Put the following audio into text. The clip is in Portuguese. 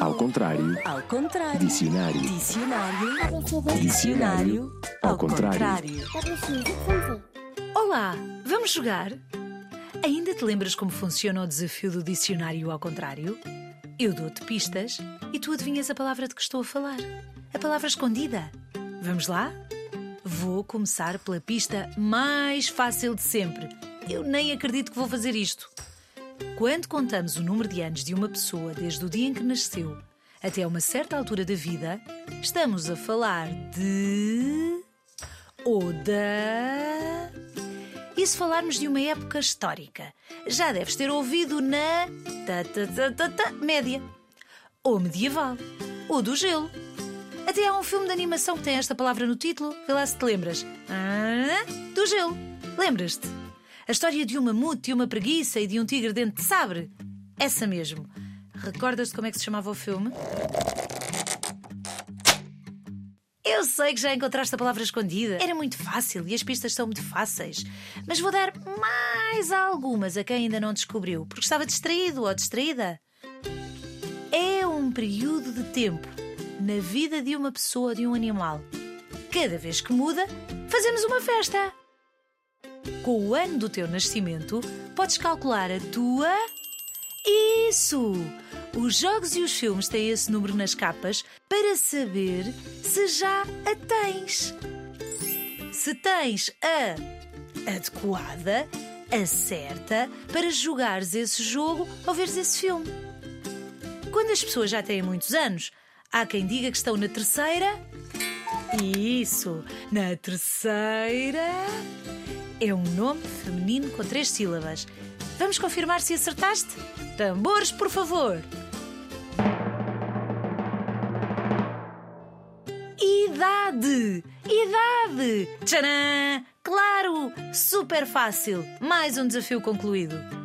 Ao contrário. Ao contrário. Dicionário. Dicionário. Dicionário. Ao contrário. Olá, vamos jogar? Ainda te lembras como funciona o desafio do dicionário ao contrário? Eu dou-te pistas e tu adivinhas a palavra de que estou a falar. A palavra escondida. Vamos lá? Vou começar pela pista mais fácil de sempre. Eu nem acredito que vou fazer isto. Quando contamos o número de anos de uma pessoa desde o dia em que nasceu até uma certa altura da vida, estamos a falar de. ou da. E se falarmos de uma época histórica? Já deves ter ouvido na. Ta, ta, ta, ta, média. Ou medieval. Ou do gelo. Até há um filme de animação que tem esta palavra no título. Vê lá se te lembras. Do gelo. Lembras-te? A história de um mamute, de uma preguiça e de um tigre dente de sabre. Essa mesmo. Recordas-te como é que se chamava o filme? Eu sei que já encontraste a palavra escondida. Era muito fácil e as pistas são muito fáceis. Mas vou dar mais algumas a quem ainda não descobriu, porque estava distraído ou distraída. É um período de tempo na vida de uma pessoa ou de um animal. Cada vez que muda, fazemos uma festa. Com o ano do teu nascimento, podes calcular a tua. Isso! Os jogos e os filmes têm esse número nas capas para saber se já a tens. Se tens a adequada, a certa, para jogares esse jogo ou veres esse filme. Quando as pessoas já têm muitos anos, há quem diga que estão na terceira. Isso, na terceira. É um nome feminino com três sílabas. Vamos confirmar se acertaste? Tambores, por favor. Idade! Idade! Tcharam! Claro! Super fácil! Mais um desafio concluído.